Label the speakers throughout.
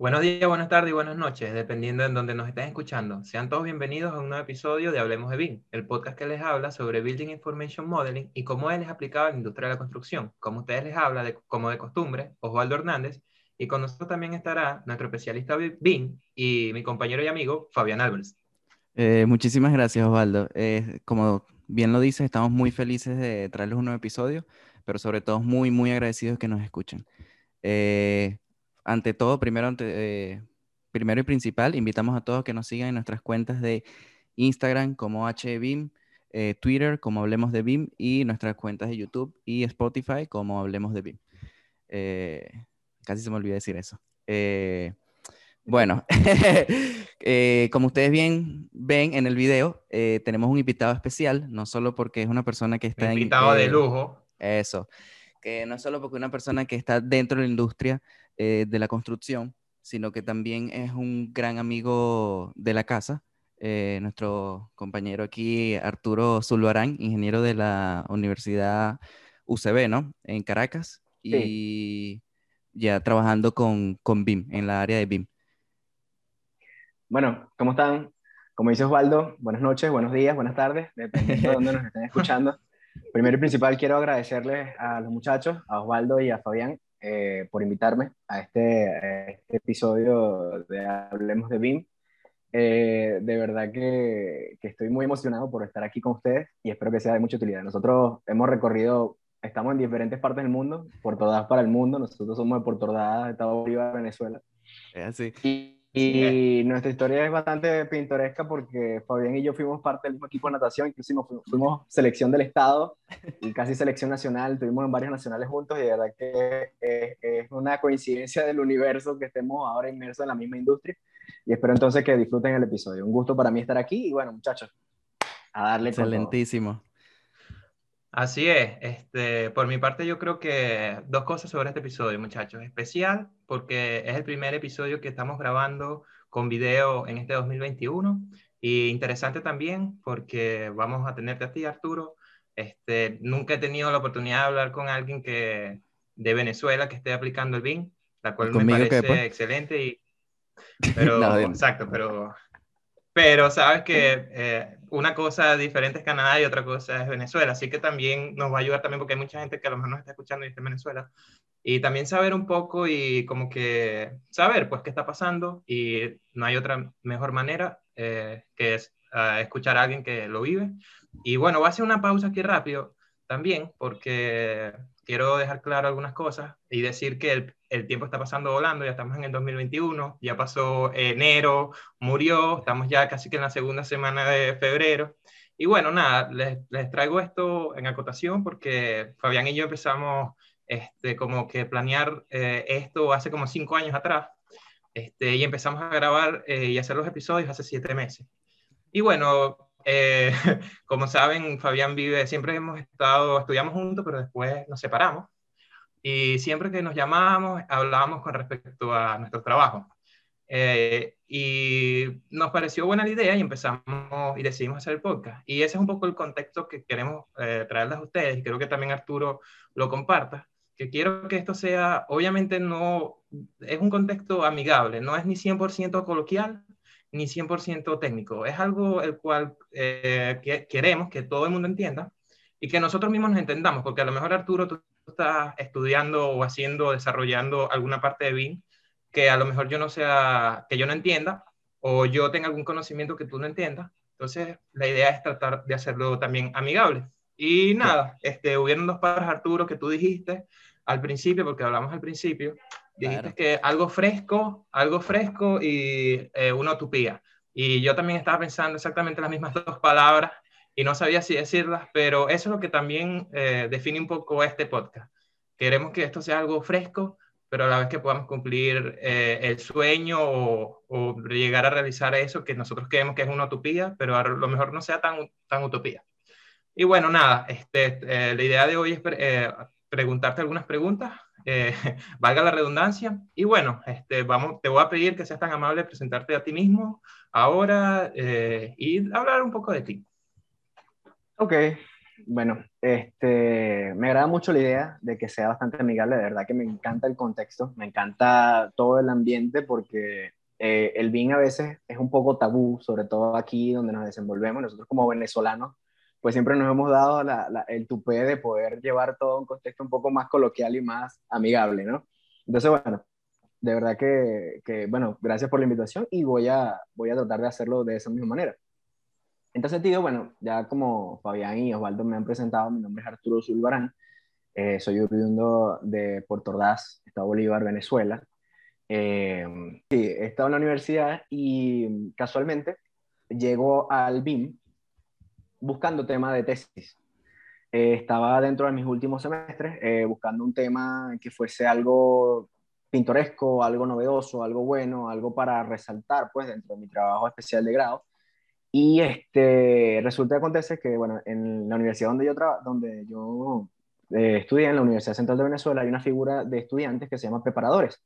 Speaker 1: Buenos días, buenas tardes y buenas noches, dependiendo de donde nos estén escuchando. Sean todos bienvenidos a un nuevo episodio de Hablemos de BIM, el podcast que les habla sobre Building Information Modeling y cómo él es aplicado a la industria de la construcción. Como ustedes les habla, de, como de costumbre, Osvaldo Hernández, y con nosotros también estará nuestro especialista BIM y mi compañero y amigo Fabián Álvarez.
Speaker 2: Eh, muchísimas gracias, Osvaldo. Eh, como bien lo dices, estamos muy felices de traerles un nuevo episodio, pero sobre todo muy, muy agradecidos que nos escuchen. Eh, ante todo, primero, ante, eh, primero y principal, invitamos a todos que nos sigan en nuestras cuentas de Instagram como HBIM, eh, Twitter como Hablemos de BIM y nuestras cuentas de YouTube y Spotify como Hablemos de BIM. Eh, casi se me olvidó decir eso. bueno, como ustedes bien ven en el video, tenemos un invitado especial, no solo porque es una persona que está...
Speaker 1: Invitado de lujo.
Speaker 2: Eso, que no solo porque una persona que está dentro de la industria, eh, de la construcción, sino que también es un gran amigo de la casa. Eh, nuestro compañero aquí, Arturo Zulbarán, ingeniero de la Universidad UCB, ¿no? En Caracas. Y ya trabajando con, con BIM, en la área de BIM.
Speaker 3: Bueno, ¿cómo están? Como dice Osvaldo, buenas noches, buenos días, buenas tardes, dependiendo de dónde nos estén escuchando. Primero y principal, quiero agradecerles a los muchachos, a Osvaldo y a Fabián, eh, por invitarme a este, este, episodio de Hablemos de BIM. Eh, de verdad que, que, estoy muy emocionado por estar aquí con ustedes y espero que sea de mucha utilidad. Nosotros hemos recorrido, estamos en diferentes partes del mundo, Puerto Ordaz para el mundo, nosotros somos de Puerto Ordaz, Estado Bolívar, Venezuela.
Speaker 2: Es así.
Speaker 3: Y, y nuestra historia es bastante pintoresca porque Fabián y yo fuimos parte del mismo equipo de natación, incluso fuimos, selección del Estado y casi selección nacional, estuvimos en varios nacionales juntos y de verdad que es, una coincidencia del universo que estemos ahora inmersos en la misma industria y espero entonces que disfruten el episodio. Un gusto para mí estar aquí y bueno muchachos, a darle
Speaker 2: Excelentísimo.
Speaker 1: Así es. Este, por mi parte, yo creo que dos cosas sobre este episodio, muchachos. Especial porque es el primer episodio que estamos grabando con video en este 2021. Y interesante también porque vamos a tenerte a ti, Arturo. Este, nunca he tenido la oportunidad de hablar con alguien que, de Venezuela que esté aplicando el BIM, la cual me parece pues? excelente. Y, pero, exacto, pero pero sabes que eh, una cosa diferente es Canadá y otra cosa es Venezuela, así que también nos va a ayudar también porque hay mucha gente que a lo mejor nos está escuchando y está en Venezuela. Y también saber un poco y como que saber pues qué está pasando y no hay otra mejor manera eh, que es ah, escuchar a alguien que lo vive. Y bueno, voy a hacer una pausa aquí rápido también porque quiero dejar claro algunas cosas y decir que el, el, tiempo está pasando volando, ya estamos en el 2021, ya pasó enero, murió, estamos ya casi que en la segunda semana de febrero. Y bueno, nada, les, les traigo esto en acotación porque Fabián y yo empezamos este, como que planear eh, esto hace como cinco años atrás este, y empezamos a grabar eh, y hacer los episodios hace siete meses. Y bueno, eh, como saben, Fabián vive, siempre hemos estado, estudiamos juntos, pero después nos separamos. Y siempre que nos llamábamos, hablábamos con respecto a nuestro trabajo. Eh, y nos pareció buena la idea y empezamos y decidimos hacer el podcast. Y ese es un poco el contexto que queremos eh, traerles a ustedes y creo que también Arturo lo comparta, que quiero que esto sea, obviamente no, es un contexto amigable, no es ni 100% coloquial, ni 100% técnico. Es algo el cual eh, que queremos que todo el mundo entienda y que nosotros mismos nos entendamos, porque a lo mejor Arturo, tú estás estudiando o haciendo, desarrollando alguna parte de BIM que a lo mejor yo no sea, que yo no entienda, o yo tenga algún conocimiento que tú no entiendas. Entonces, la idea es tratar de hacerlo también amigable. Y nada, este, hubieron dos palabras, Arturo, que tú dijiste al principio, porque hablamos al principio, Dijiste que algo fresco, algo fresco y eh, una utopía. Y yo también estaba pensando exactamente las mismas dos palabras y no sabía si decirlas, pero eso es lo que también eh, define un poco este podcast. Queremos que esto sea algo fresco, pero a la vez que podamos cumplir eh, el sueño o, o, llegar a realizar eso que nosotros creemos que es una utopía, pero a lo mejor no sea tan, tan utopía. Y bueno, nada, este, la idea de hoy es preguntarte algunas preguntas eh, valga la redundancia. Y bueno, este, vamos, te voy a pedir que seas tan amable presentarte a ti mismo ahora eh, y hablar un poco de ti.
Speaker 3: Ok, bueno, este, me agrada mucho la idea de que sea bastante amigable, de verdad que me encanta el contexto, me encanta todo el ambiente porque eh, el BIN a veces es un poco tabú, sobre todo aquí donde nos desenvolvemos, nosotros como venezolanos, pues siempre nos hemos dado el tupé de poder llevar todo un contexto un poco más coloquial y más amigable, ¿no? Entonces, bueno, de verdad que, que, bueno, gracias por la invitación y voy a, voy a tratar de hacerlo de esa misma manera. Entonces, tío, bueno, ya como Fabián y Osvaldo me han presentado, mi nombre es Arturo Zulbarán, eh, soy oriundo de Puerto Ordaz, Estado Bolívar, Venezuela. Eh, sí, he estado en la universidad y casualmente llego al BIM buscando tema de tesis. Eh, estaba dentro de mis últimos semestres eh, buscando un tema que fuese algo pintoresco, algo novedoso, algo bueno, algo para resaltar pues dentro de mi trabajo especial de grado. Y este, resulta que acontece que, bueno, en la universidad donde yo, donde yo eh, estudié, en la Universidad Central de Venezuela, hay una figura de estudiantes que se llama preparadores.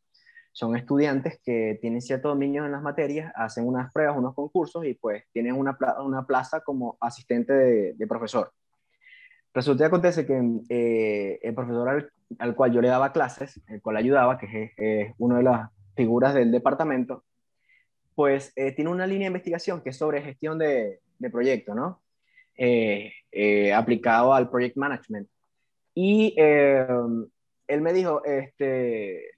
Speaker 3: Son estudiantes que tienen cierto dominio en las materias, hacen unas pruebas, unos concursos y pues tienen una, una plaza como asistente de, profesor. Resulta que acontece que eh, el profesor al, cual yo le daba clases, el cual ayudaba, que es, es una de las figuras del departamento, pues eh, tiene una línea de investigación que es sobre gestión de, de proyectos, ¿no? Eh, eh, aplicado al project management. Y él me dijo, este,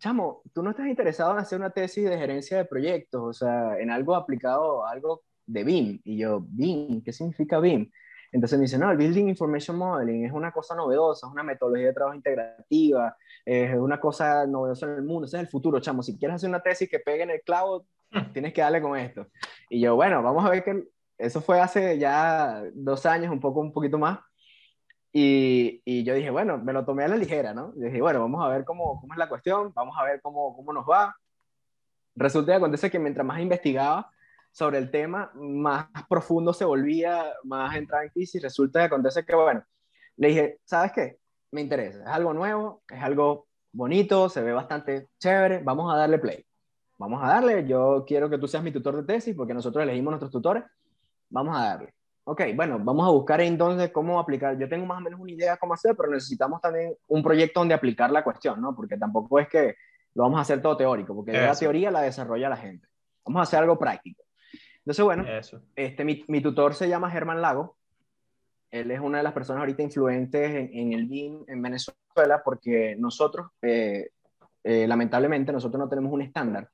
Speaker 3: chamo, tú no estás interesado en hacer una tesis de gerencia de proyectos, o sea, en algo aplicado, algo de BIM. Y yo, BIM, ¿qué significa BIM? Entonces me dice, no, el Building Information Modeling es una cosa novedosa, es una metodología de trabajo integrativa, es una cosa novedosa en el mundo, ese es el futuro, chamo. Si quieres hacer una tesis que pegue en el cloud, tienes que darle con esto. Y yo, bueno, vamos a ver que eso fue hace ya dos años, un poco, un poquito más. Y, y, yo dije, bueno, me lo tomé a la ligera, ¿no? Y dije, bueno, vamos a ver cómo, cómo es la cuestión, vamos a ver cómo, cómo nos va. Resulta que acontece que mientras más investigaba sobre el tema, más profundo se volvía, más entraba en crisis. Resulta que acontece que, bueno, le dije, ¿sabes qué? Me interesa, es algo nuevo, es algo bonito, se ve bastante chévere, vamos a darle play vamos a darle, yo quiero que tú seas mi tutor de tesis porque nosotros elegimos nuestros tutores, vamos a darle. Ok, bueno, vamos a buscar entonces cómo aplicar. Yo tengo más o menos una idea de cómo hacer, pero necesitamos también un proyecto donde aplicar la cuestión, ¿no? Porque tampoco es que lo vamos a hacer todo teórico, porque la teoría la desarrolla la gente. Vamos a hacer algo práctico. Entonces, bueno, este, mi, mi, tutor se llama Germán Lago. Él es una de las personas ahorita influentes en, en el BIM en Venezuela, porque nosotros, eh, eh, lamentablemente, nosotros no tenemos un estándar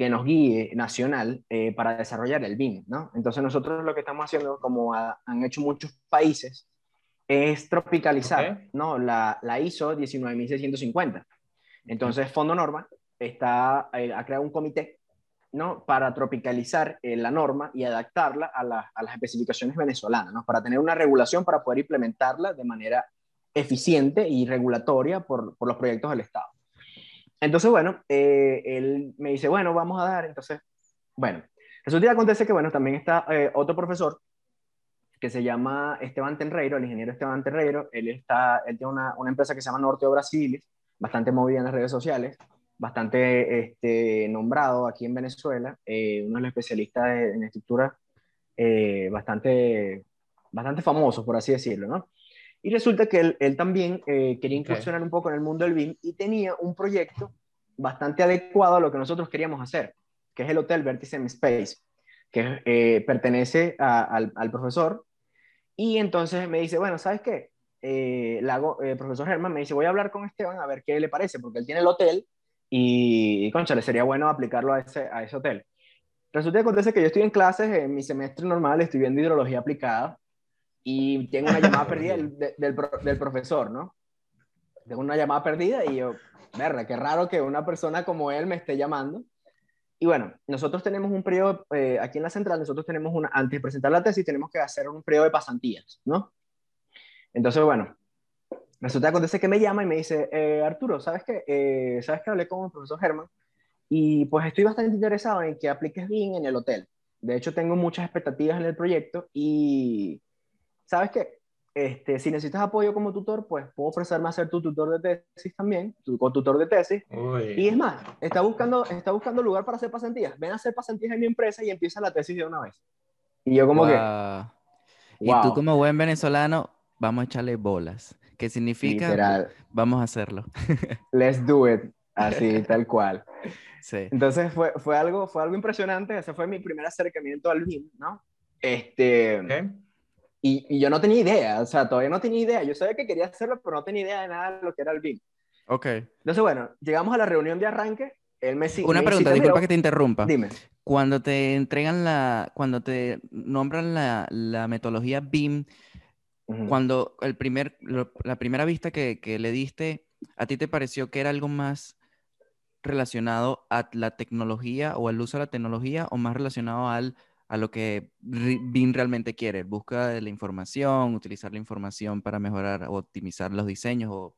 Speaker 3: que nos guíe nacional eh, para desarrollar el BIM, ¿no? Entonces nosotros lo que estamos haciendo, como han hecho muchos países, es tropicalizar, ¿no? La, la, ISO 19650. Entonces Fondo Norma está, eh, ha creado un comité, ¿no? Para tropicalizar eh, la norma y adaptarla a, a, las especificaciones venezolanas, ¿no? Para tener una regulación para poder implementarla de manera eficiente y regulatoria por, por los proyectos del Estado. Entonces, bueno, eh, él me dice, bueno, vamos a dar, entonces, bueno, resulta que acontece que, bueno, también está eh, otro profesor que se llama Esteban Tenreiro, el ingeniero Esteban Tenreiro, él, está, él tiene una, una empresa que se llama Norte Obras Civiles, bastante movida en las redes sociales, bastante este, nombrado aquí en Venezuela, eh, uno de los especialistas en estructura bastante, bastante famosos, por así decirlo, ¿no? Y resulta que él, él también eh, quería incursionar un poco en el mundo del BIM y tenía un proyecto bastante adecuado a lo que nosotros queríamos hacer, que es el Hotel Vertice Space, que eh, pertenece al, al, profesor. Y entonces me dice, bueno, ¿sabes qué? Eh, el profesor Germán me dice, voy a hablar con Esteban a ver qué le parece, porque él tiene el hotel y, y concha, le sería bueno aplicarlo a ese, a ese hotel. Resulta que acontece que yo estoy en clases, en mi semestre normal, estoy viendo hidrología aplicada, y tengo una llamada perdida del, del, del, profesor, ¿no? Tengo una llamada perdida y yo, verga, qué raro que una persona como él me esté llamando. Y bueno, nosotros tenemos un periodo, eh, aquí en la central, nosotros tenemos una, antes de presentar la tesis, tenemos que hacer un periodo de pasantías, ¿no? Entonces, bueno, resulta que acontece que me llama y me dice, eh, Arturo, ¿sabes qué? Eh, ¿Sabes que hablé con el profesor Germán? Y pues estoy bastante interesado en que apliques bien en el hotel. De hecho, tengo muchas expectativas en el proyecto y ¿sabes qué? Este, si necesitas apoyo como tutor, pues puedo ofrecerme a ser tu tutor de tesis también, tu tutor de tesis. Y es más, está buscando, está buscando lugar para hacer pasantías. Ven a hacer pasantías en mi empresa y empieza la tesis de una vez. Y yo como que...
Speaker 2: Y tú como buen venezolano, vamos a echarle bolas. ¿Qué significa?
Speaker 3: Literal.
Speaker 2: Vamos a hacerlo.
Speaker 3: Let's do it. Así, tal cual.
Speaker 2: Sí.
Speaker 3: Entonces fue, fue, algo, fue algo impresionante. Ese fue mi primer acercamiento al BIM, ¿no? Este, y, y, yo no tenía idea, o sea, todavía no tenía idea. Yo sabía que quería hacerlo, pero no tenía idea de nada de lo que era el BIM.
Speaker 2: Ok.
Speaker 3: Entonces, bueno, llegamos a la reunión de arranque. Él me
Speaker 2: Una pregunta, disculpa que te interrumpa.
Speaker 3: Dime.
Speaker 2: Cuando te entregan la, cuando te nombran la, la metodología BIM, cuando el primer, la primera vista que, que, le diste, ¿a ti te pareció que era algo más relacionado a la tecnología o al uso de la tecnología o más relacionado al, a lo que BIM realmente quiere? De la información, utilizar la información para mejorar o optimizar los diseños, o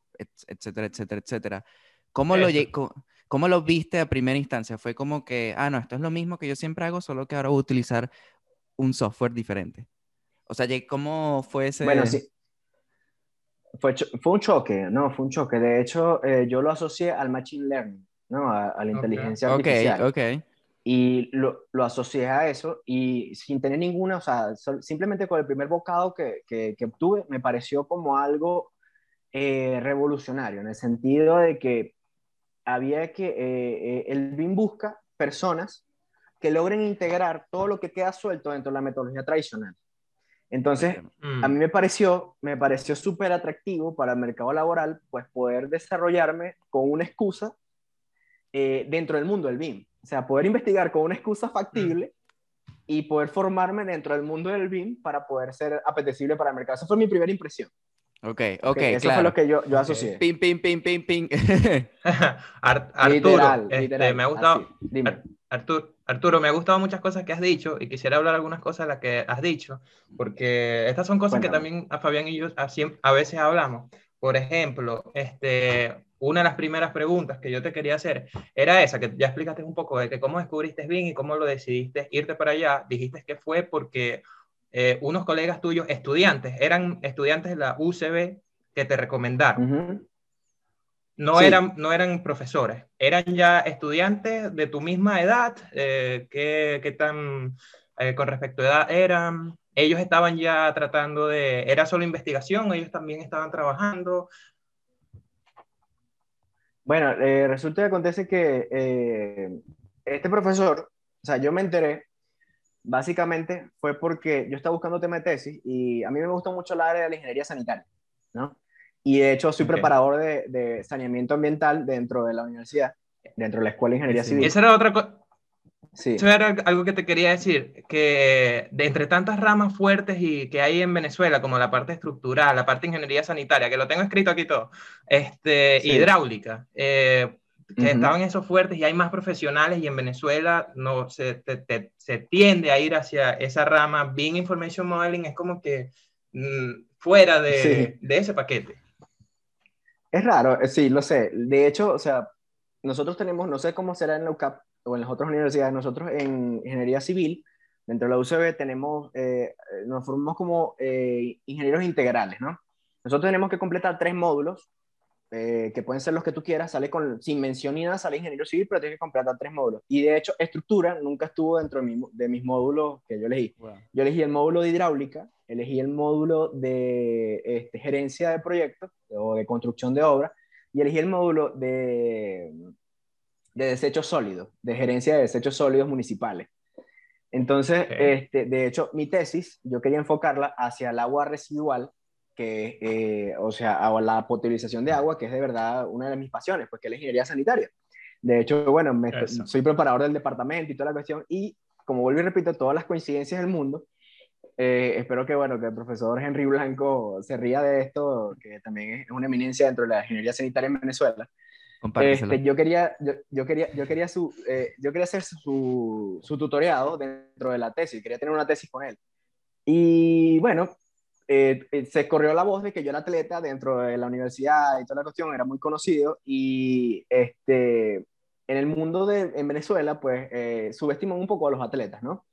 Speaker 2: etcétera, etcétera, etcétera. ¿Cómo lo, ¿Cómo lo viste a primera instancia? ¿Fue como que, ah, no, esto es lo mismo que yo siempre hago, solo que ahora voy a utilizar un software diferente? O sea, ¿cómo fue ese...?
Speaker 3: Bueno, sí. Fue, fue un choque, ¿no? Fue un choque. De hecho, eh, yo lo asocié al Machine Learning, ¿no? A, la inteligencia artificial.
Speaker 2: Ok, ok.
Speaker 3: Y lo, lo, asocié a eso y sin tener ninguna, o sea, simplemente con el primer bocado que, que, que obtuve, me pareció como algo eh, revolucionario, en el sentido de que había que, eh, el BIM busca personas que logren integrar todo lo que queda suelto dentro de la metodología tradicional. Entonces, a mí mm. me pareció, me pareció súper atractivo para el mercado laboral, pues poder desarrollarme con una excusa eh, dentro del mundo del BIM. O sea, poder investigar con una excusa factible y poder formarme dentro del mundo del BIM para poder ser apetecible para el mercado. Esa fue mi primera impresión.
Speaker 2: Ok, ok,
Speaker 3: Eso fue lo que yo, yo asocié.
Speaker 2: Ping, ping, ping, ping, ping.
Speaker 1: Arturo, este, me ha gustado... Arturo, Arturo, me ha gustado muchas cosas que has dicho y quisiera hablar algunas cosas de las que has dicho, porque estas son cosas que también a Fabián y yo a, veces hablamos. Por ejemplo, este, una de las primeras preguntas que yo te quería hacer era esa, que ya explicaste un poco de que cómo descubriste bien y cómo lo decidiste irte para allá. Dijiste que fue porque eh, unos colegas tuyos, estudiantes, eran estudiantes de la UCB que te recomendaron. No, eran, no eran profesores, eran ya estudiantes de tu misma edad, eh, ¿qué, tan eh, con respecto a edad eran? Ellos estaban ya tratando de, ¿era solo investigación? ¿Ellos también estaban trabajando?
Speaker 3: Bueno, eh, resulta que acontece que este profesor, o sea, yo me enteré, básicamente fue porque yo estaba buscando tema de tesis y a mí me gustó mucho el área de la ingeniería sanitaria, ¿no? Y de hecho soy preparador de, saneamiento ambiental dentro de la universidad, dentro de la Escuela de Ingeniería Civil.
Speaker 1: Esa era otra cosa. Sí. Eso era algo que te quería decir, que de entre tantas ramas fuertes y que hay en Venezuela, como la parte estructural, la parte de ingeniería sanitaria, que lo tengo escrito aquí todo, este, hidráulica, eh, que estaban esos fuertes y hay más profesionales y en Venezuela no se, se tiende a ir hacia esa rama. Being Information Modeling es como que mm, fuera de, de ese paquete.
Speaker 3: Es raro, eh, sí, lo sé. De hecho, o sea, nosotros tenemos, no sé cómo será en la UCAP o en las otras universidades, nosotros en ingeniería civil, dentro de la UCB, tenemos, eh, nos formamos como eh, ingenieros integrales, ¿no? Nosotros tenemos que completar tres módulos eh, que pueden ser los que tú quieras, sale con, sin mención ni nada, sale ingeniero civil, pero tienes que completar tres módulos. Y de hecho, estructura nunca estuvo dentro de, mi, de mis módulos que yo elegí. Yo elegí el módulo de hidráulica, elegí el módulo de este, gerencia de proyectos o de construcción de obra, y elegí el módulo de, de desechos sólidos, de gerencia de desechos sólidos municipales. Entonces, este, de hecho, mi tesis, yo quería enfocarla hacia el agua residual que, eh, o sea, la potabilización de agua, que es de verdad una de mis pasiones, pues que es la ingeniería sanitaria. De hecho, bueno, soy preparador del departamento y toda la cuestión, y como vuelvo y repito, todas las coincidencias del mundo, eh, espero que, bueno, que el profesor Henry Blanco se ría de esto, que también es una eminencia dentro de la ingeniería sanitaria en Venezuela. Este, yo quería, yo, quería, yo quería, su, eh, yo quería hacer su, su tutoriado dentro de la tesis, quería tener una tesis con él. Y bueno, eh, eh, se corrió la voz de que yo era atleta dentro de la universidad y toda la cuestión, era muy conocido y este, en el mundo de en Venezuela, pues eh, subestiman un poco a los atletas, ¿no?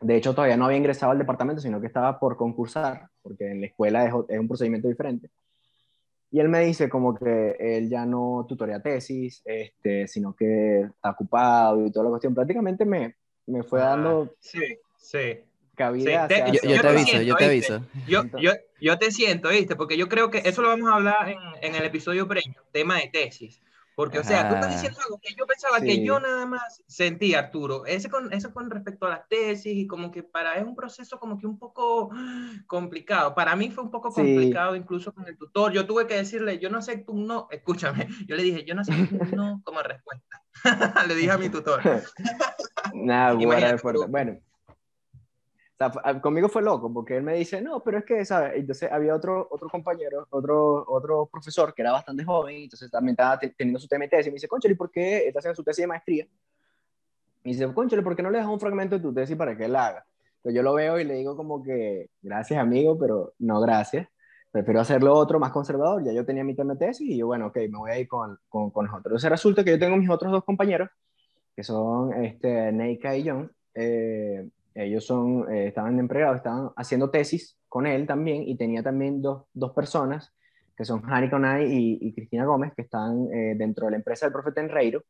Speaker 3: De hecho, todavía no había ingresado al departamento, sino que estaba por concursar, porque en la escuela es, es un procedimiento diferente. Y él me dice como que él ya no tutorea tesis, este, sino que está ocupado y toda la cuestión. Prácticamente me, me fue ah, dando...
Speaker 1: Sí, sí
Speaker 3: cabida.
Speaker 1: Sí, te-
Speaker 2: Yo, yo te aviso,
Speaker 3: lado.
Speaker 2: yo te
Speaker 1: ¿viste?
Speaker 2: aviso.
Speaker 1: Yo, yo, yo te siento, ¿viste? Porque yo creo que eso lo vamos a hablar en, en el episodio premium, tema de tesis. Porque, o sea, tú estás diciendo algo que yo pensaba que yo nada más sentí, Arturo. Ese con, eso con respecto a las tesis y como que para es un proceso como que un poco complicado. Para mí fue un poco
Speaker 3: Sí.
Speaker 1: complicado incluso con el tutor. Yo tuve que decirle, yo no acepto un no. Escúchame, yo le dije, yo no acepto un no como respuesta. le dije a mi tutor.
Speaker 3: Nada. Bueno, sea, fue- conmigo fue loco porque él me dice, no, pero es que, ¿sabes? Entonces había otro, otro compañero, otro, otro profesor que era bastante joven, entonces también estaba te- teniendo su tema de tesis, y me dice, conchale, ¿y por qué está haciendo su tesis de maestría? Y dice, conchale, ¿por qué no le das un fragmento de tu tesis para que él haga? Pero yo lo veo y le digo como que, gracias amigo, pero no gracias. Prefiero hacerlo otro más conservador. Ya yo tenía mi tema de tesis y yo, bueno, ok, me voy a ir con, con, con los otros. Entonces resulta que yo tengo mis otros dos compañeros, que son este, Neika y John. Eh, ellos son, eh, estaban en pregrado, estaban haciendo tesis con él también y tenía también dos, dos personas, que son Hani Conay y, y Cristina Gómez, que están eh, dentro de la empresa del profe Tenreiro,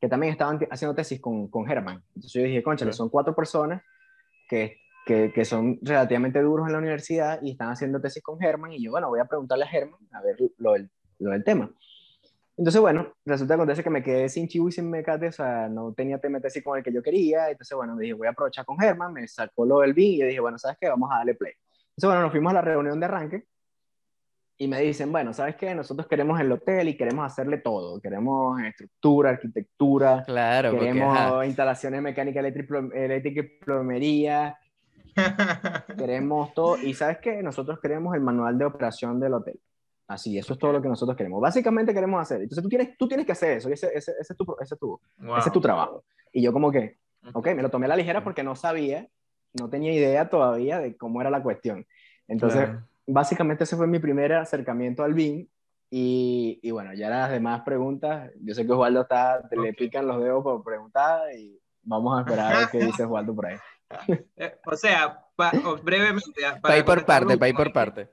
Speaker 3: que también estaban haciendo tesis con, con Germán. Entonces yo dije, conchale,
Speaker 2: Claro.
Speaker 3: son cuatro personas que, que, que son relativamente duros en la universidad y están haciendo tesis con Germán y yo, bueno, voy a preguntarle a Germán a ver lo del, lo del tema. Entonces, bueno, resulta que acontece que me quedé sin chivo y sin mecate, o sea, no tenía de tesis con el que yo quería, entonces, bueno, dije, voy a aprovechar con Germán, me sacó lo del BIN y yo dije, bueno, ¿sabes qué? Vamos a darle play. Entonces, bueno, nos fuimos a la reunión de arranque y me dicen, bueno, ¿sabes qué? Nosotros queremos el hotel y queremos hacerle todo, queremos estructura, arquitectura,
Speaker 2: Claro, porque
Speaker 3: queremos
Speaker 2: ajá,
Speaker 3: instalaciones mecánicas, eléctrica y plomería, queremos todo. Y sabes qué? Nosotros queremos el manual de operación del hotel. Así, eso es todo lo que nosotros queremos. Básicamente queremos hacer. Entonces tú tienes, tú tienes que hacer eso. y Ese, ese, ese es, tu, ese, es tu,
Speaker 1: Wow.
Speaker 3: ese es tu trabajo. Y yo como que, ok, me lo tomé a la ligera porque no sabía, no tenía idea todavía de cómo era la cuestión. Entonces,
Speaker 2: claro.
Speaker 3: básicamente ese fue mi primer acercamiento al BIM. Y, y bueno, ya las demás preguntas, yo sé que Osvaldo está, te le pican los dedos por preguntar y vamos a esperar a ver qué dice Osvaldo por ahí.
Speaker 1: Eh, o sea, pa- o brevemente.
Speaker 2: Pa' ir por parte,
Speaker 1: lo
Speaker 2: pa' ir por parte.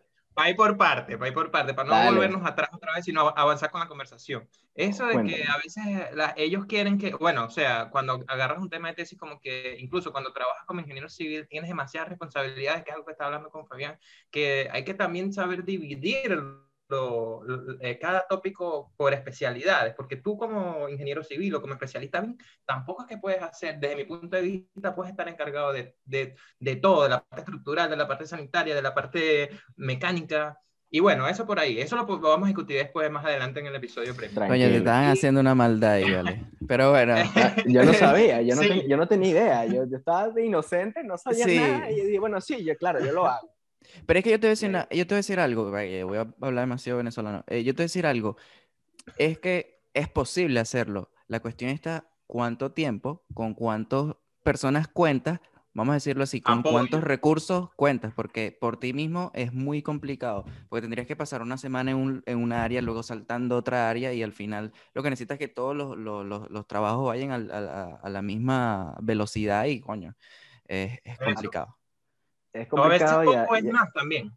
Speaker 1: Ir por parte, pa' ir por parte, para no
Speaker 3: Dale.
Speaker 1: volvernos atrás otra vez, sino avanzar con la conversación. Eso de que
Speaker 3: Cuéntame.
Speaker 1: a veces la- ellos quieren que, bueno, o sea, cuando agarras un tema de tesis, como que incluso cuando trabajas como ingeniero civil, tienes demasiadas responsabilidades, que es algo que estaba hablando con Fabián, que hay que también saber dividir lo- lo- eh, cada tópico por especialidades, porque tú como ingeniero civil o como especialista tampoco es que puedes hacer, desde mi punto de vista, puedes estar encargado de, de, de todo, de la parte estructural, de la parte sanitaria, de la parte mecánica. Y bueno, eso por ahí. Eso lo, lo vamos a discutir después, más adelante en el episodio premium.
Speaker 2: Coño, te estaban haciendo una maldad ahí, vale. Pero bueno,
Speaker 3: Yo no sabía, yo no,
Speaker 1: Sí.
Speaker 3: ten- yo no tenía idea, yo, yo estaba de inocente, no sabía
Speaker 2: Sí.
Speaker 3: nada, y yo dije, bueno, sí, yo, claro, yo lo hago.
Speaker 2: Pero es que yo te voy a decir, una- yo te voy a decir algo, voy a hablar demasiado venezolano. Eh, yo te voy a decir algo, es que es posible hacerlo. La cuestión está cuánto tiempo, con cuántas personas cuentas, vamos a decirlo así, con
Speaker 1: Apoyo.
Speaker 2: cuántos recursos cuentas, porque por ti mismo es muy complicado, porque tendrías que pasar una semana en un, en una área, luego saltando a otra área y al final lo que necesitas es que todos los, los- los- los trabajos vayan a, a la misma velocidad y coño, es, es
Speaker 1: Eso.
Speaker 2: Complicado.
Speaker 3: Es
Speaker 1: O a veces
Speaker 3: complicado
Speaker 1: es más también.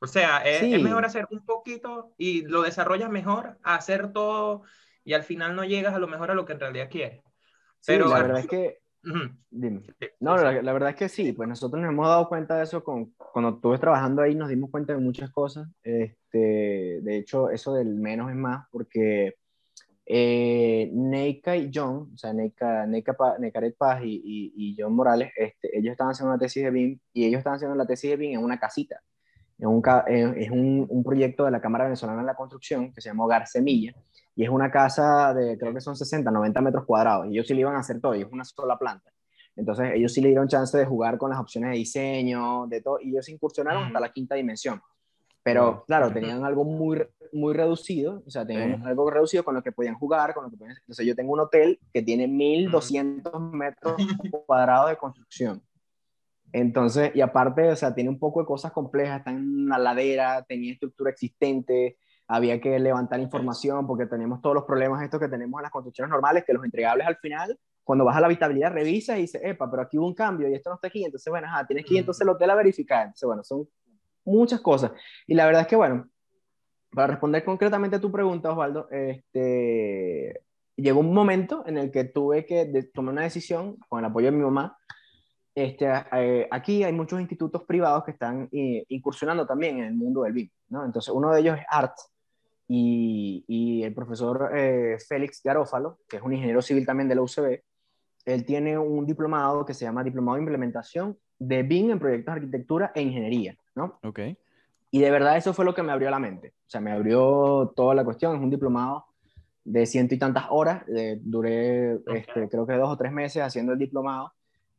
Speaker 1: O sea, es,
Speaker 3: Sí.
Speaker 1: es mejor hacer un poquito y lo desarrollas mejor, hacer todo y al final no llegas a lo mejor a lo que en realidad quieres.
Speaker 3: sí,
Speaker 1: pero
Speaker 3: la
Speaker 1: bueno.
Speaker 3: verdad es que,
Speaker 1: Ujú.
Speaker 3: dime.
Speaker 1: Sí,
Speaker 3: No,
Speaker 1: sí,
Speaker 3: la,
Speaker 1: sí.
Speaker 3: la verdad es que sí, pues nosotros nos hemos dado cuenta de eso con, cuando estuve trabajando ahí, nos dimos cuenta de muchas cosas. Este, de hecho, eso del menos es más, porque eh, Neika y John, o sea, Neika, Neika Pa- Nekaret Paz y, y, y John Morales, este, ellos estaban haciendo una tesis de BIM y ellos estaban haciendo la tesis de BIM en una casita. En un, es un, un proyecto de la Cámara Venezolana de la Construcción que se llama Hogar Semilla y es una casa de, creo que son 60, 90 metros cuadrados. Y ellos sí le iban a hacer todo, y es una sola planta. Entonces, ellos sí le dieron chance de jugar con las opciones de diseño, de todo, y ellos incursionaron hasta la quinta dimensión. Pero, claro, tenían algo muy, muy reducido, o sea, tenían
Speaker 2: Sí.
Speaker 3: algo reducido con lo que podían jugar, con lo que podían... Entonces, yo tengo un hotel que tiene 1200 metros cuadrados de construcción. Entonces, y aparte, o sea, tiene un poco de cosas complejas, está en una ladera, tenía estructura existente, había que levantar información porque teníamos todos los problemas estos que tenemos en las construcciones normales, que los entregables al final, cuando vas a la habitabilidad, revisas y dices, epa, pero aquí hubo un cambio y esto no está aquí, entonces, bueno, ajá, tienes que ir entonces al hotel a verificar. Entonces, bueno, son muchas cosas. Y la verdad es que, bueno, para responder concretamente a tu pregunta, Osvaldo, este, llegó un momento en el que tuve que tomar una decisión con el apoyo de mi mamá este, eh, aquí hay muchos institutos privados que están eh, incursionando también en el mundo del BIM, ¿no? Entonces, uno de ellos es ART, y, y el profesor eh, Félix Garófalo, que es un ingeniero civil también de la UCB, él tiene un diplomado que se llama Diplomado de Implementación de BIM en Proyectos de Arquitectura e Ingeniería, ¿no?
Speaker 2: Ok.
Speaker 3: Y de verdad eso fue lo que me abrió la mente. O sea, me abrió toda la cuestión. Es un diplomado de ciento y tantas horas. duré, este, creo que dos o tres meses haciendo el diplomado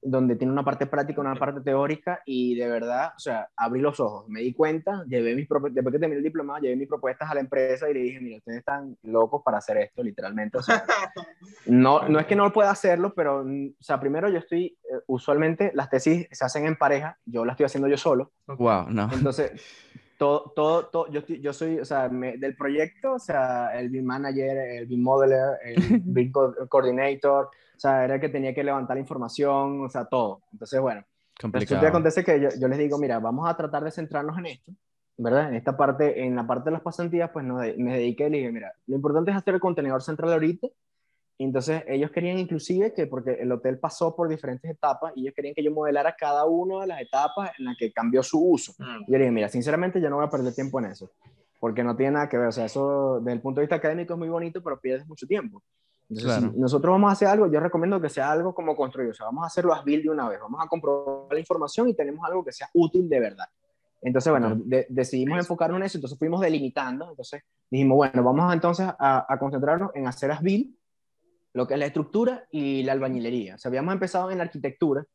Speaker 3: donde tiene una parte práctica, una parte teórica y de verdad, o sea, abrí los ojos, me di cuenta, llevé mis después que terminé el diplomado, llevé mis propuestas a la empresa y le dije, mira, ustedes están locos para hacer esto, literalmente, o sea, no, no es que no pueda hacerlo, pero, o sea, primero yo estoy, eh, usualmente las tesis se hacen en pareja, yo las estoy haciendo yo solo.
Speaker 2: Wow, no.
Speaker 3: Entonces, todo, todo, todo yo, yo soy, o sea, del proyecto, o sea, el BIM Manager, el BIM Modeler, el BIM Coordinator, sea, era el que tenía que levantar la información, o sea, todo. Entonces, bueno, resulta acontece que yo, yo, les digo, mira, vamos a tratar de centrarnos en esto, ¿verdad? En esta parte, en la parte de las pasantías, pues no, me dediqué y le dije, mira, lo importante es hacer el contenedor central ahorita. entonces ellos querían inclusive que, porque el hotel pasó por diferentes etapas, y ellos querían que yo modelara cada una de las etapas en las que cambió su uso. Mm. Y yo le dije, mira, sinceramente yo no voy a perder tiempo en eso, porque no tiene nada que ver, o sea, eso desde el punto de vista académico es muy bonito, pero pierdes mucho tiempo. Entonces, si nosotros vamos a hacer algo, yo recomiendo que sea algo como construido, o sea, vamos a hacerlo as build de una vez, vamos a comprobar la información y tenemos algo que sea útil de verdad. Entonces, bueno, decidimos enfocarnos en eso, entonces fuimos delimitando, entonces dijimos, bueno, vamos entonces a, concentrarnos en hacer as build, lo que es la estructura y la albañilería. O sea, habíamos empezado en la arquitectura,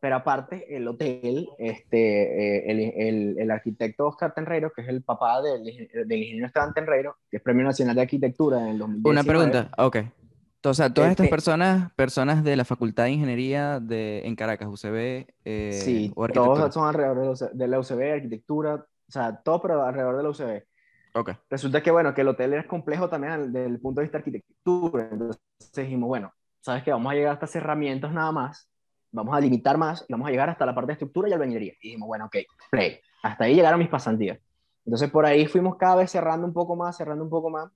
Speaker 3: pero aparte el hotel, este, eh, el, el, arquitecto Oscar Tenreiro, que es el papá del, del ingeniero Esteban Tenreiro, que es Premio Nacional de Arquitectura en el 2019.
Speaker 2: Una pregunta, ok. O sea, todas estas personas, personas de la Facultad de Ingeniería de, en Caracas, UCB.
Speaker 3: Eh, sí, todos son alrededor de la UCB, arquitectura, o sea, todo pero alrededor de la UCB.
Speaker 2: Okay.
Speaker 3: Resulta que, bueno, que el hotel es complejo también desde el punto de vista de arquitectura. Entonces dijimos, bueno, sabes que vamos a llegar hasta cerramientos nada más, vamos a limitar más y vamos a llegar hasta la parte de estructura y albañilería. Y dijimos, bueno, ok, play. Hasta ahí llegaron mis pasantías. Entonces por ahí fuimos cada vez cerrando un poco más, cerrando un poco más.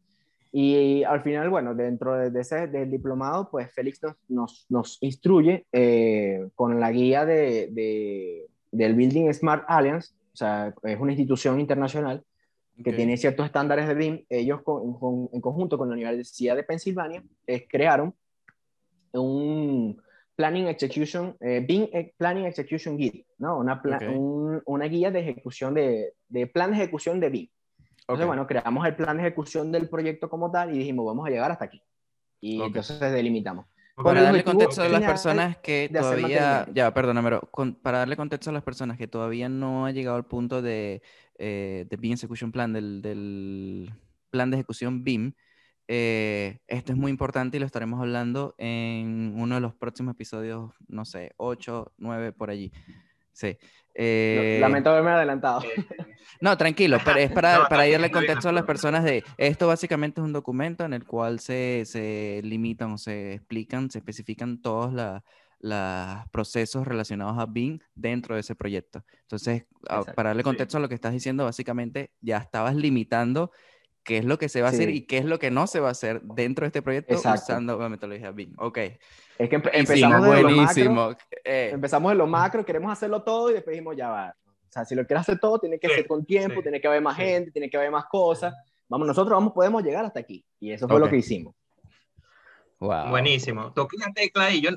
Speaker 3: Y al final, bueno, dentro de ese del diplomado, pues Félix nos, nos, nos instruye eh, con la guía de, de, del Building Smart Alliance, o sea, es una institución internacional que tiene ciertos estándares de BIM. Ellos con, en conjunto con la Universidad de Pensilvania eh, crearon un Planning Execution, eh, BIM Planning Execution Guide, ¿no? Una, una guía de ejecución de, de plan de ejecución de BIM. Entonces, bueno, creamos el plan de ejecución del proyecto como tal y dijimos, vamos a llegar hasta aquí. Y entonces delimitamos.
Speaker 2: Para darle contexto a las personas que todavía, ya, perdóname, pero para darle contexto a las personas que todavía no ha llegado al punto de, eh, de BIM Execution Plan, del, del, plan de ejecución BIM, eh, esto es muy importante y lo estaremos hablando en uno de los próximos episodios, no sé, 8, 9, por allí. Sí.
Speaker 3: Eh... Lamento haberme adelantado.
Speaker 2: No, tranquilo, pero es para, para irle contexto a las personas de esto básicamente es un documento en el cual se, se limitan o se explican, se especifican todos los procesos relacionados a BIM dentro de ese proyecto. Entonces, para darle contexto a lo que estás diciendo, básicamente ya estabas limitando qué es lo que se va a hacer y qué es lo que no se va a hacer dentro de este proyecto usando la metodología BIM. Ok.
Speaker 3: Es que empezamos de lo macro, eh. empezamos de lo macro, queremos hacerlo todo y después dijimos, ya va. O sea, si lo quieres hacer todo, tiene que ser con tiempo, tiene que haber más gente, tiene que haber más cosas. Vamos, nosotros vamos, podemos llegar hasta aquí. Y eso fue lo que hicimos.
Speaker 1: Buenísimo. Toqué una tecla y yo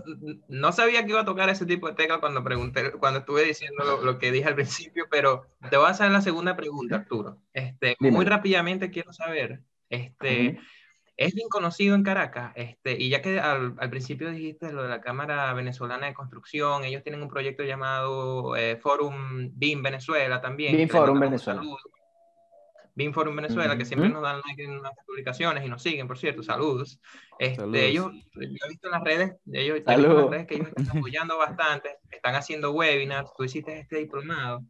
Speaker 1: no sabía que iba a tocar ese tipo de tecla cuando pregunté, cuando estuve diciendo lo, que dije al principio, pero te voy a hacer la segunda pregunta, Arturo. Este, muy rápidamente quiero saber, este, es bien conocido en Caracas, este, y ya que al, principio dijiste lo de la Cámara Venezolana de Construcción, ellos tienen un proyecto llamado eh, Forum BIM Venezuela también.
Speaker 3: BIM Forum Venezuela.
Speaker 1: BIM Forum Venezuela, que siempre nos dan like en nuestras publicaciones y nos siguen, por cierto, saludos. Este, Ellos, yo he visto en las redes, ellos, en las redes que ellos están apoyando bastante, están haciendo webinars, tú hiciste este diplomado,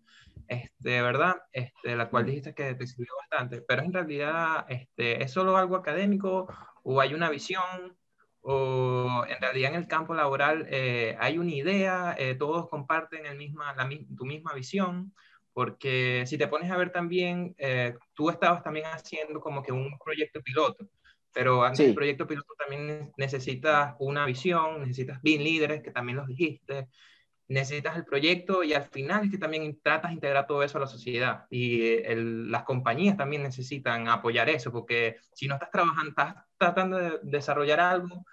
Speaker 1: este, ¿verdad? Este, la cual dijiste que te sirvió bastante, pero en realidad este, es solo algo académico o hay una visión o en realidad en el campo laboral eh, hay una idea, eh, todos comparten el misma, la, tu misma visión porque si te pones a ver también, eh, tú estabas también haciendo como que un proyecto piloto, pero antes del proyecto piloto también necesitas una visión, necesitas bien líderes, que también los dijiste. Necesitas el proyecto y al final es que también tratas de integrar todo eso a la sociedad. Y las compañías también necesitan apoyar eso, porque si no estás trabajando, estás tratando de desarrollar algo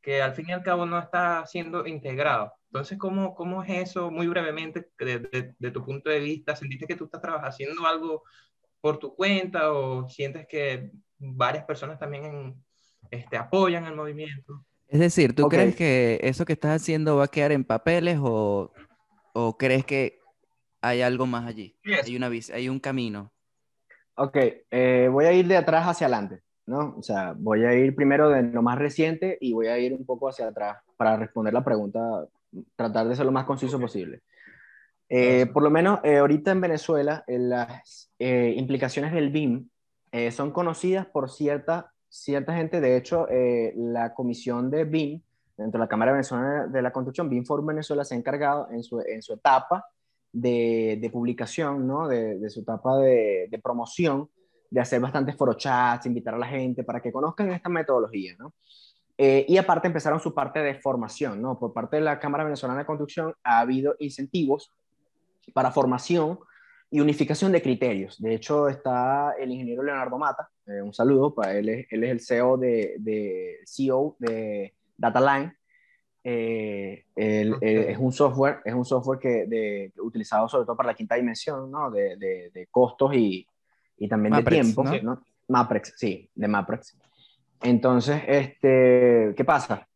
Speaker 1: que al fin y al cabo no está siendo integrado. Entonces, ¿cómo, cómo es eso, muy brevemente, de, de, tu punto de vista? ¿Sentiste que tú estás haciendo algo por tu cuenta o sientes que varias personas también este, apoyan el movimiento?
Speaker 2: Es decir, ¿tú crees que eso que estás haciendo va a quedar en papeles o, o crees que hay algo más allí? Hay, una, hay un camino.
Speaker 3: Ok, eh, voy a ir de atrás hacia adelante, ¿no? O sea, voy a ir primero de lo más reciente y voy a ir un poco hacia atrás para responder la pregunta, tratar de ser lo más conciso posible. Eh, por lo menos eh, ahorita en Venezuela, las implicaciones del BIM son conocidas por cierta cierta gente, de hecho, eh, la comisión de BIM, dentro de la Cámara Venezolana de la Construcción, BIM for Venezuela se ha encargado en su, en su etapa de, de publicación, ¿no? de, de su etapa de, de, promoción, de hacer bastantes forochats, invitar a la gente para que conozcan esta metodología. ¿no? Eh, y aparte empezaron su parte de formación, ¿no? Por parte de la Cámara Venezolana de Construcción ha habido incentivos para formación y unificación de criterios. De hecho, está el ingeniero Leonardo Mata, eh, un saludo, para él es, él es el CEO de, de CEO de DataLine. Eh, eh, es un software, es un software que de, utilizado sobre todo para la quinta dimensión, ¿no? De, de, costos y, y también de tiempo, ¿no? Maprex, sí, de Maprex. Entonces, este, ¿qué pasa?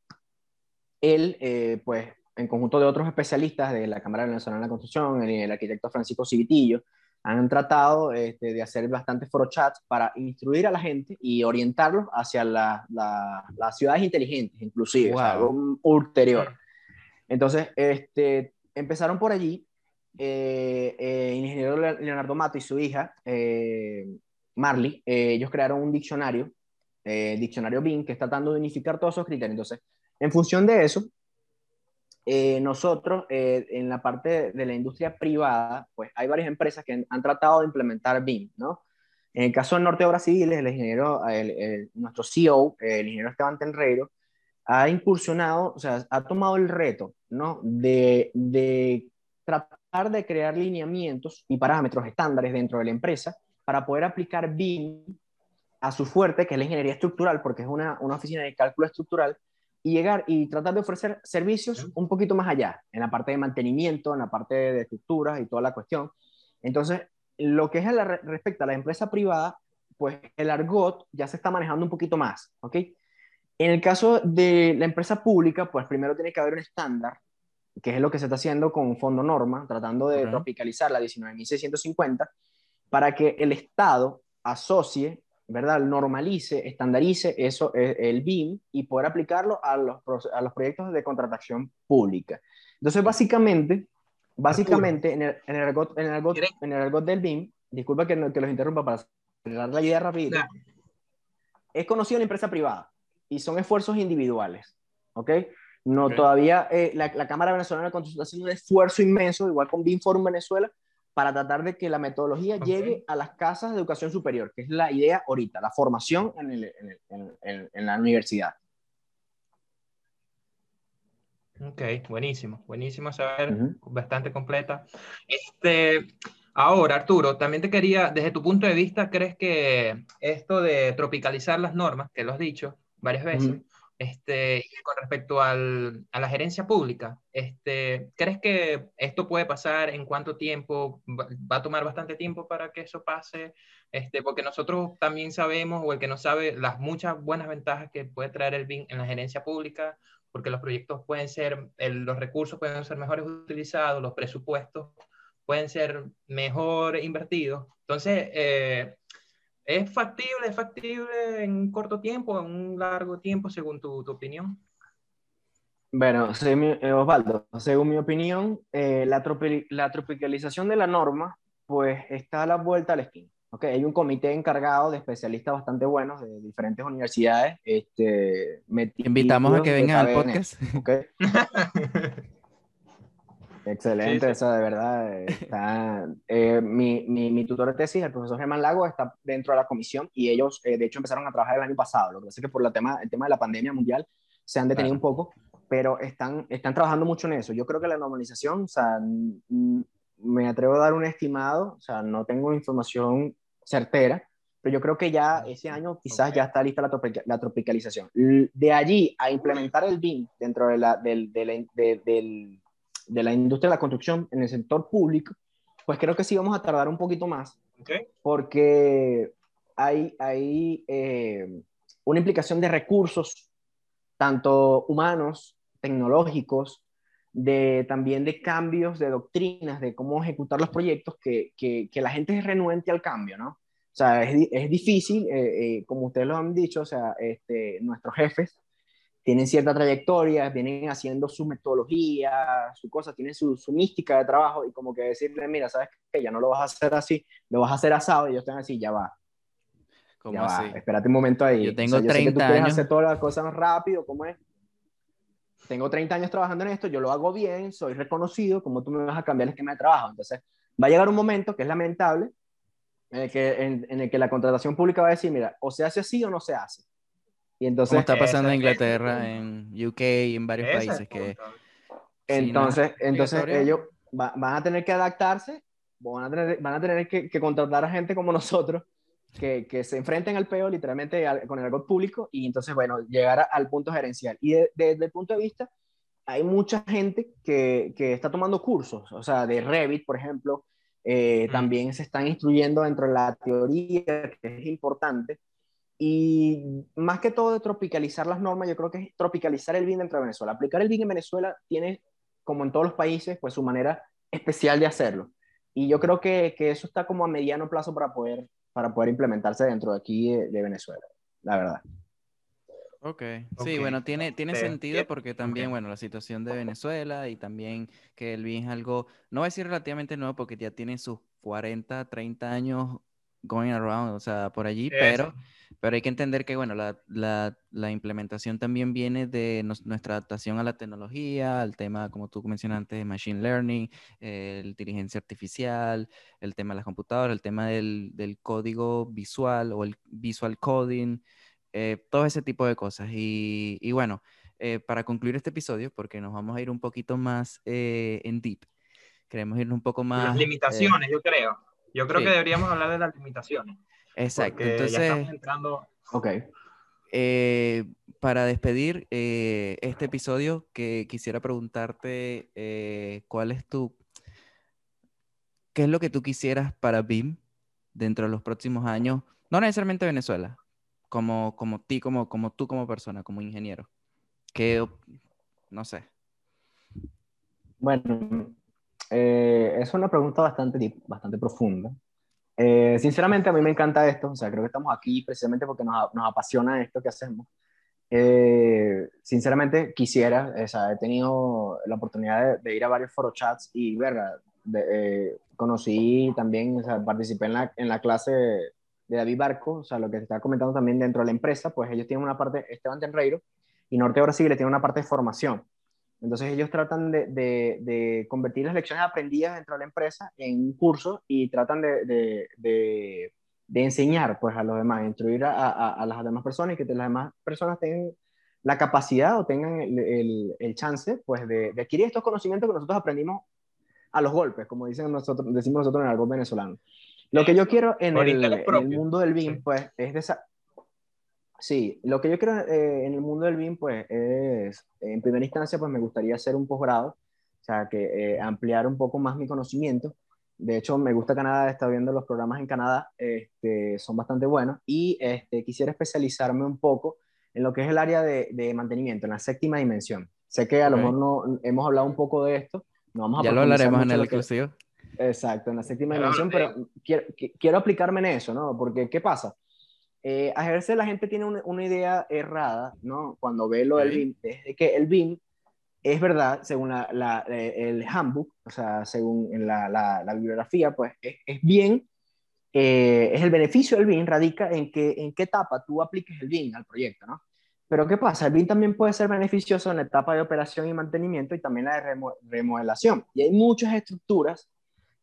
Speaker 3: Él, pues, en conjunto de otros especialistas de la Cámara Venezolana de la Construcción, el, el arquitecto Francisco Civitillo, han tratado este, de hacer bastantes chats para instruir a la gente y orientarlos hacia la, las ciudades inteligentes, inclusive, algo ulterior. Entonces, este, empezaron por allí. Eh, eh, el ingeniero Leonardo Mato y su hija, eh, Marley, ellos crearon un diccionario, diccionario BIM, que está tratando de unificar todos esos criterios. Entonces, en función de eso, eh, nosotros, eh, en la parte de la industria privada, pues hay varias empresas que han, tratado de implementar BIM, ¿no? En el caso del Norte de Obras Civiles, el ingeniero, nuestro CEO, el ingeniero Esteban Tenreiro, ha incursionado, o sea, ha tomado el reto, ¿no? De, de tratar de crear lineamientos y parámetros estándares dentro de la empresa para poder aplicar BIM a su fuerte, que es la ingeniería estructural, porque es una, una oficina de cálculo estructural, y llegar y tratar de ofrecer servicios un poquito más allá, en la parte de mantenimiento, en la parte de estructuras y toda la cuestión. Entonces, lo que es el, respecto a la empresa privada, pues el argot ya se está manejando un poquito más, ¿ok? En el caso de la empresa pública, pues primero tiene que haber un estándar, que es lo que se está haciendo con Fondo Norma, tratando de tropicalizar la 19.650, para que el Estado asocie ¿verdad? Normalice, estandarice eso, eh, el BIM y poder aplicarlo a los, a los proyectos de contratación pública. Entonces, básicamente, básicamente en el, en el, argot, en el, en el del BIM, disculpa que, que los interrumpa para dar la idea rápida, es conocido en empresa privada y son esfuerzos individuales, ¿ok? No, todavía eh, la, la, Cámara Venezolana de Construcción está haciendo un esfuerzo inmenso, igual con BIM Forum Venezuela, para tratar de que la metodología llegue a las casas de educación superior, que es la idea ahorita, la formación en, el, en, en, la universidad.
Speaker 1: Ok, buenísimo, buenísimo saber, bastante completa. Este, ahora, Arturo, también te quería, desde tu punto de vista, ¿crees que esto de tropicalizar las normas, que lo has dicho varias veces, este, con respecto al, a la gerencia pública, este, ¿crees que esto puede pasar? ¿En cuánto tiempo? ¿Va a tomar bastante tiempo para que eso pase? Este, porque nosotros también sabemos, o el que no sabe, las muchas buenas ventajas que puede traer el BIM en la gerencia pública, porque los proyectos pueden ser, los recursos pueden ser mejores utilizados, los presupuestos pueden ser mejor invertidos. Entonces, eh, ¿Es factible, es factible en un corto tiempo, en un largo tiempo, según tu, tu opinión?
Speaker 3: Bueno, eh, Osvaldo, según mi opinión, eh, la, la, tropicalización de la norma, pues está a la vuelta al esquina. Okay, hay un comité encargado de especialistas bastante buenos de diferentes universidades. Este,
Speaker 2: Invitamos a que vengan al podcast.
Speaker 3: Okay. Excelente, eso de verdad. Está, eh, mi, mi, mi, tutor de tesis, el profesor Germán Lago, está dentro de la comisión y ellos, eh, de hecho, empezaron a trabajar el año pasado. Lo que pasa es que por la tema, el tema de la pandemia mundial se han detenido un poco, pero están, están trabajando mucho en eso. Yo creo que la normalización, o sea, me atrevo a dar un estimado, o sea, no tengo información certera, pero yo creo que ya ese año quizás ya está lista la, tropicalización. De allí a implementar el BIM dentro de la, del, de, la industria de la construcción en el sector público, pues creo que sí vamos a tardar un poquito más, porque hay, hay eh, una implicación de recursos, tanto humanos, tecnológicos, de, también de cambios de doctrinas, de cómo ejecutar los proyectos, que, que, que la gente es renuente al cambio, ¿no? O sea, es, es difícil, eh, eh, como ustedes lo han dicho, o sea, este, nuestros jefes tienen cierta trayectoria, vienen haciendo su metodología, su cosa, tienen su, su, mística de trabajo y como que decirle, mira, sabes que ya no lo vas a hacer así, lo vas a hacer asado y ellos están así, ya va. ¿Cómo ya así? va, espérate un momento ahí.
Speaker 2: Yo tengo
Speaker 3: o sea, yo
Speaker 2: 30
Speaker 3: sé que tú
Speaker 2: años.
Speaker 3: hacer todas las cosas rápido, ¿cómo es? Tengo 30 años trabajando en esto, yo lo hago bien, soy reconocido, ¿cómo tú me vas a cambiar el esquema de trabajo? Entonces, va a llegar un momento que es lamentable, en el que, en, en el que la contratación pública va a decir, mira, o se hace así o no se hace. Y entonces,
Speaker 2: Como está pasando en Inglaterra, en UK y en varios países que
Speaker 3: entonces,
Speaker 2: Sí, no,
Speaker 3: entonces ellos va- van a tener que adaptarse, van a tener, van a tener que, que contratar a gente como nosotros, que, que se enfrenten al peo literalmente al- con el algo público y entonces, bueno, llegar a- al punto gerencial. Y de- desde el punto de vista, hay mucha gente que, que está tomando cursos, o sea, de Revit, por ejemplo, eh,
Speaker 1: Mm.
Speaker 3: también se están instruyendo dentro de la teoría, que es importante. Y más que todo de tropicalizar las normas, yo creo que es tropicalizar el BIM dentro de Venezuela. Aplicar el BIM en Venezuela tiene, como en todos los países, pues su manera especial de hacerlo. Y yo creo que, que eso está como a mediano plazo para poder, para poder implementarse dentro de aquí de, de Venezuela, la verdad.
Speaker 2: Ok, sí, bueno, tiene, tiene
Speaker 1: Sí.
Speaker 2: sentido porque también,
Speaker 1: Ok.
Speaker 2: bueno, la situación de Venezuela y también que el BIM es algo, no voy a decir relativamente nuevo porque ya tiene sus 40, 30 años going around, o sea, por allí, pero, pero hay que entender que, bueno, la, la, la implementación también viene de nos- nuestra adaptación a la tecnología, al tema, como tú mencionaste antes, de machine learning, eh, la inteligencia artificial, el tema de las computadoras, el tema del, del código visual o el visual coding, eh, todo ese tipo de cosas. Y, y bueno, eh, para concluir este episodio, porque nos vamos a ir un poquito más eh, en deep, queremos irnos un poco más...
Speaker 1: Las limitaciones, yo creo. Yo creo
Speaker 2: sí.
Speaker 1: que deberíamos hablar de las limitaciones.
Speaker 2: exacto.
Speaker 1: Ya
Speaker 2: Entonces,
Speaker 1: estamos entrando.
Speaker 3: Ok.
Speaker 2: eh, para despedir eh, este episodio, que quisiera preguntarte eh, cuál es tu... ¿Qué es lo que tú quisieras para BIM dentro de los próximos años? No necesariamente Venezuela, como, como ti, como, como tú como persona, como ingeniero. Que, no sé.
Speaker 3: Bueno, eh, es una pregunta bastante, bastante profunda. Eh, sinceramente, a mí me encanta esto, o sea, creo que estamos aquí precisamente porque nos, nos apasiona esto que hacemos. Eh, sinceramente, quisiera, o sea, he tenido la oportunidad de, de ir a varios forochats y, verga, de- eh, conocí también, o sea, participé en la, en la clase de David Barco, o sea, lo que te estaba comentando también dentro de la empresa, pues ellos tienen una parte, Esteban Tenreiro y Norte Brasil tiene una parte de formación. Entonces ellos tratan de, de, de, convertir las lecciones aprendidas dentro de la empresa en un curso y tratan de, de, enseñar pues, a los demás, instruir a, a, a, las demás personas y que las demás personas tengan la capacidad o tengan el, el, el chance pues, de, adquirir estos conocimientos que nosotros aprendimos a los golpes, como dicen nosotros, decimos nosotros en el argot venezolano. Lo que yo quiero en, el, en el, mundo del BIM, pues, es de esa, Sí, lo que yo creo eh, en el mundo del BIM, pues, es, en primera instancia, pues me gustaría hacer un posgrado, o sea, que eh, ampliar un poco más mi conocimiento. De hecho, me gusta Canadá, he estado viendo los programas en Canadá, este, son bastante buenos, y este, quisiera especializarme un poco en lo que es el área de, de mantenimiento, en la séptima dimensión. Sé que a okay. lo mejor no hemos hablado un poco de esto, no vamos a
Speaker 2: ya lo hablaremos en el exclusivo.
Speaker 3: Que... Exacto, en la séptima dimensión, pero quiero, quiero aplicarme en eso, ¿no? Porque, ¿qué pasa? Eh, a veces la gente tiene una, una, idea errada, ¿no? Cuando ve lo del BIM, es de que el BIM es verdad, según la, la, el handbook, o sea, según la, la bibliografía, pues es, es bien, eh, es el beneficio del BIM radica en, que, en qué etapa tú apliques el BIM al proyecto, ¿no? Pero ¿qué pasa? El BIM también puede ser beneficioso en la etapa de operación y mantenimiento y también la de remo remodelación. Y hay muchas estructuras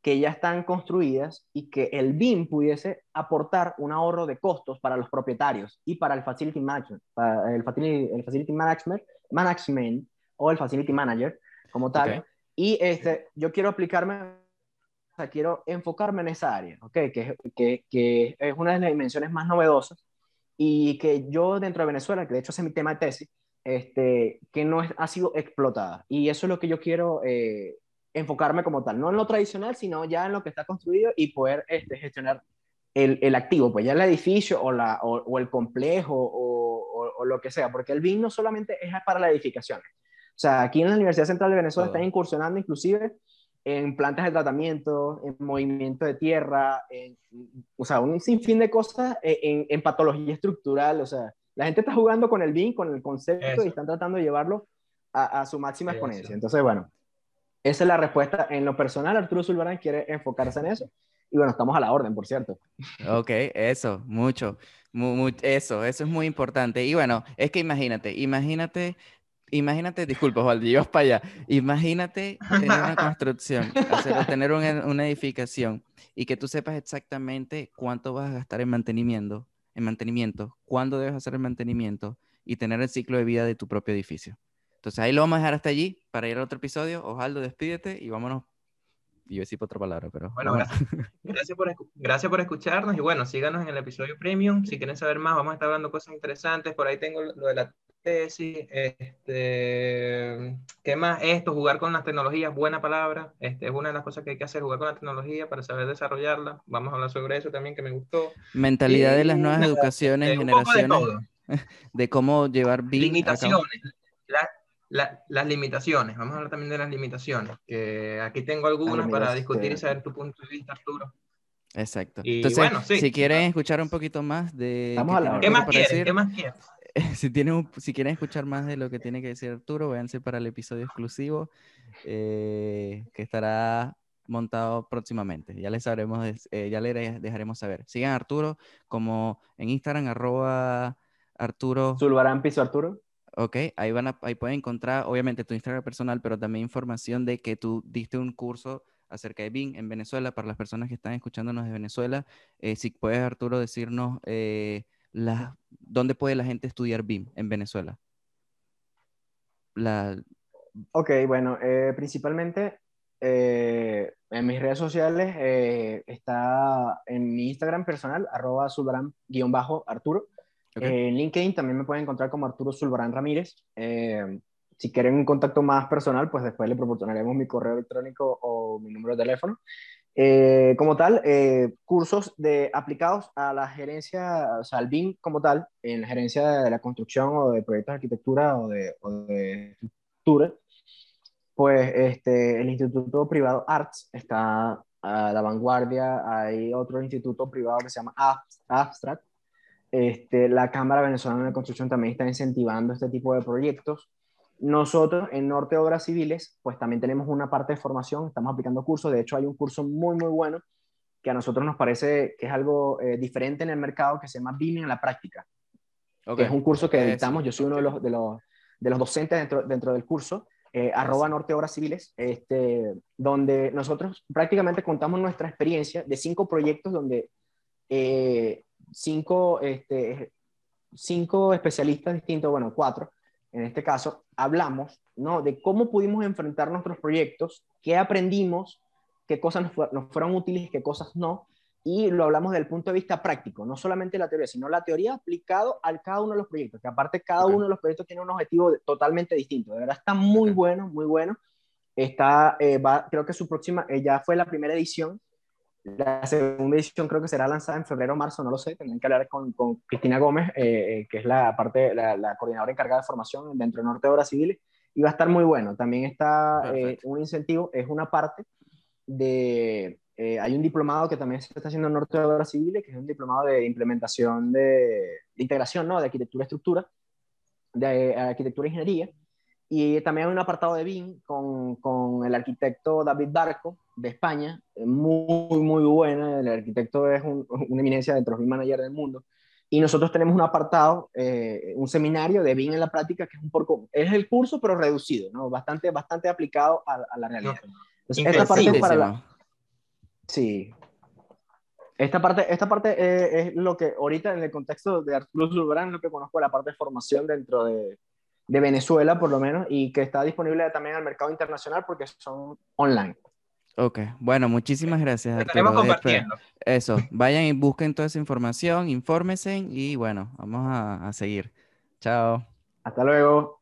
Speaker 3: que ya están construidas y que el BIM pudiese aportar un ahorro de costos para los propietarios y para el facility management, para el facility, el facility management, management o el Facility Manager como tal. Y este, yo quiero aplicarme, o sea, quiero enfocarme en esa área, ¿ok? Que, que, que es una de las dimensiones más novedosas y que yo dentro de Venezuela, que de hecho es mi tema de tesis, este, que no ha sido explotada. Y eso es lo que yo quiero eh, enfocarme como tal, no en lo tradicional, sino ya en lo que está construido y poder este, gestionar el, el, activo, pues ya el edificio o, la, o, el complejo o, o, lo que sea, porque el BIM no solamente es para la edificación. O sea, aquí en la Universidad Central de Venezuela están incursionando inclusive en plantas de tratamiento, en movimiento de tierra, en, o sea, un sinfín de cosas en, en, patología estructural, o sea, la gente está jugando con el BIM, con el concepto y están tratando de llevarlo a, a su máxima exponencia. Entonces, bueno, esa es la respuesta. En lo personal, Arturo Zulbarán quiere enfocarse en eso. Y bueno, estamos a la orden, por cierto.
Speaker 2: Ok, eso, mucho. eso, eso es muy importante. Y bueno, es que imagínate, imagínate, imagínate, disculpa, Valdi, vas para allá. Imagínate tener una construcción, tener una, una, edificación y que tú sepas exactamente cuánto vas a gastar en mantenimiento, en mantenimiento, cuándo debes hacer el mantenimiento y tener el ciclo de vida de tu propio edificio. Entonces ahí lo vamos a dejar hasta allí para ir a otro episodio. Ojaldo, despídete y vámonos. Y yo decir otra palabra, pero.
Speaker 1: Bueno, gracias. por, gracias por escucharnos y bueno, síganos en el episodio premium. Si quieren saber más, vamos a estar hablando cosas interesantes. Por ahí tengo lo de la tesis. Este, ¿Qué más? Esto, jugar con las tecnologías, buena palabra. Este, es una de las cosas que hay que hacer, jugar con la tecnología para saber desarrollarla. Vamos a hablar sobre eso también, que me gustó.
Speaker 2: Mentalidad de las nuevas educaciones, generaciones. De, de, cómo llevar
Speaker 1: bien. Limitaciones las limitaciones, vamos a hablar también de las limitaciones, que aquí tengo algunas para discutir y saber tu punto de vista, Arturo.
Speaker 2: Exacto. Entonces, si quieren escuchar un poquito más de...
Speaker 1: ¿Qué, más quieres? ¿Qué más quieres?
Speaker 2: Si, tienen si quieren escuchar más de lo que tiene que decir Arturo, váyanse para el episodio exclusivo eh, que estará montado próximamente. Ya les sabremos, eh, ya les dejaremos saber. Sigan a Arturo como en Instagram, arroba Arturo.
Speaker 3: Zulbarán Piso Arturo.
Speaker 2: Ok, ahí, van a, ahí pueden encontrar, obviamente, tu Instagram personal, pero también información de que tú diste un curso acerca de BIM en Venezuela para las personas que están escuchándonos de Venezuela. Eh, si puedes, Arturo, decirnos eh, dónde puede la gente estudiar BIM en Venezuela. La...
Speaker 3: Ok, bueno, eh, principalmente en mis redes sociales está en mi Instagram personal, arroba subram-arturo. En LinkedIn también me pueden encontrar como Arturo Zulbarán Ramírez. Eh, si quieren un contacto más personal, pues después le proporcionaremos mi correo electrónico o mi número de teléfono. Eh, como tal, eh, cursos de, aplicados a la gerencia, o sea, al BIM como tal, en la gerencia de la construcción o de proyectos de arquitectura o de, o de estructura, pues este, el Instituto Privado Arts está a la vanguardia, hay otro instituto privado que se llama Abstract, este, la Cámara Venezolana de Construcción también está incentivando este tipo de proyectos. Nosotros en Norte Obras Civiles, pues también tenemos una parte de formación, estamos aplicando cursos, de hecho hay un curso muy, muy bueno que a nosotros nos parece que es algo eh, diferente en el mercado que se llama BIM en la práctica. Okay. es un curso que editamos, yo soy uno de los, de los, de los docentes dentro, dentro del curso, eh, arroba Norte Obras Civiles, este, donde nosotros prácticamente contamos nuestra experiencia de cinco proyectos donde eh, cinco, este, cinco especialistas distintos, bueno, cuatro en este caso, hablamos ¿no? de cómo pudimos enfrentar nuestros proyectos, qué aprendimos, qué cosas nos, fueron útiles, qué cosas no, y lo hablamos desde el punto de vista práctico, no solamente la teoría, sino la teoría aplicado a cada uno de los proyectos, que aparte cada uno de los proyectos tiene un objetivo totalmente distinto. De verdad está muy bueno, muy bueno. Está, eh, va, creo que su próxima, eh, ya fue la primera edición, la segunda edición creo que será lanzada en febrero o marzo, no lo sé. Tendrán que hablar con, con Cristina Gómez, eh, eh, que es la parte, la, la, coordinadora encargada de formación dentro de Norte de Obras Civiles, y va a estar muy bueno. También está eh, un incentivo, es una parte de. hay un diplomado que también se está haciendo en Norte de Obras Civiles, que es un diplomado de implementación de, de integración, ¿no? De arquitectura estructura, de arquitectura e ingeniería. Y también hay un apartado de BIM con, con el arquitecto David Barco, de España, muy, muy buena. El arquitecto es una eminencia dentro de los manager del mundo. Y nosotros tenemos un apartado, eh, un seminario de BIM en la práctica, que es un poco, es el curso, pero reducido, ¿no? Bastante, bastante aplicado a, la realidad. Entonces, esta parte es para la... Sí. Esta parte, esta parte es, es, lo que ahorita en el contexto de Arturo Zulbrán, lo que conozco la parte de formación dentro de, de Venezuela por lo menos y que está disponible también al mercado internacional porque son online.
Speaker 2: Ok, bueno, muchísimas gracias.
Speaker 1: Lo estaremos compartiendo.
Speaker 2: Eso, vayan y busquen toda esa información, infórmense y bueno, vamos a, a seguir. Chao.
Speaker 3: Hasta luego.